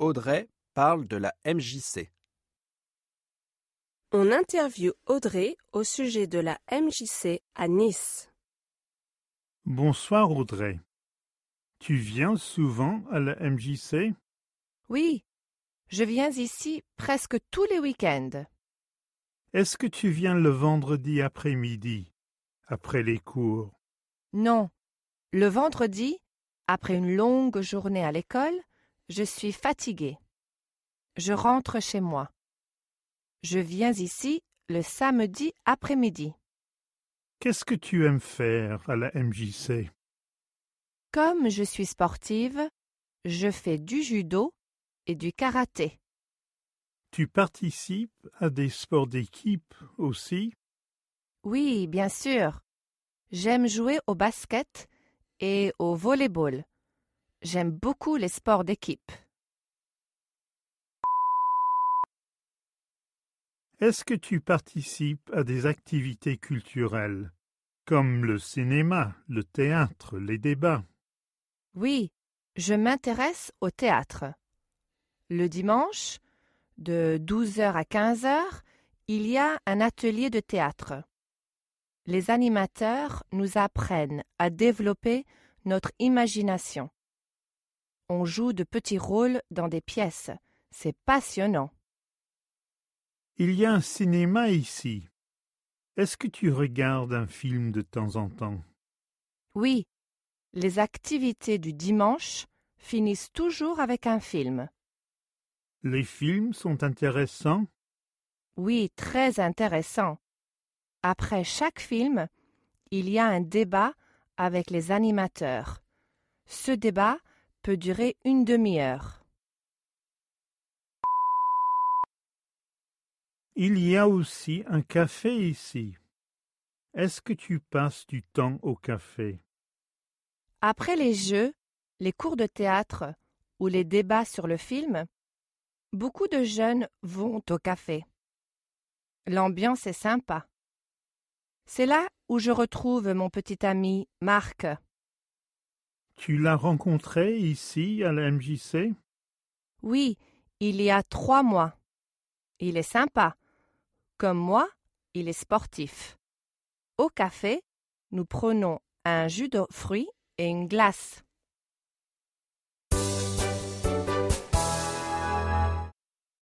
Audrey parle de la MJC. On interviewe Audrey au sujet de la MJC à Nice. Bonsoir Audrey. Tu viens souvent à la MJC Oui, je viens ici presque tous les week-ends. Est-ce que tu viens le vendredi après-midi, après les cours? Non, le vendredi, après une longue journée à l'école, je suis fatiguée. Je rentre chez moi. Je viens ici le samedi après-midi. Qu'est-ce que tu aimes faire à la MJC Comme je suis sportive, je fais du judo et du karaté. Tu participes à des sports d'équipe aussi? Oui, bien sûr. J'aime jouer au basket et au volleyball. J'aime beaucoup les sports d'équipe. Est-ce que tu participes à des activités culturelles, comme le cinéma, le théâtre, les débats? Oui, je m'intéresse au théâtre. Le dimanche, de 12h à 15h, il y a un atelier de théâtre. Les animateurs nous apprennent à développer notre imagination. On joue de petits rôles dans des pièces. C'est passionnant. Il y a un cinéma ici. Est-ce que tu regardes un film de temps en temps? Oui, les activités du dimanche finissent toujours avec un film. Les films sont intéressants? Oui, très intéressant. Après chaque film, il y a un débat avec les animateurs. Ce débat peut durer une demi-heure. Il y a aussi un café ici. Est-ce que tu passes du temps au café? Après les jeux, les cours de théâtre ou les débats sur le film, beaucoup de jeunes vont au café. L'ambiance est sympa. C'est là où je retrouve mon petit ami Marc. Tu l'as rencontré ici à la MJC Oui, il y a trois mois. Il est sympa. Comme moi, il est sportif. Au café, nous prenons un jus de fruits et une glace.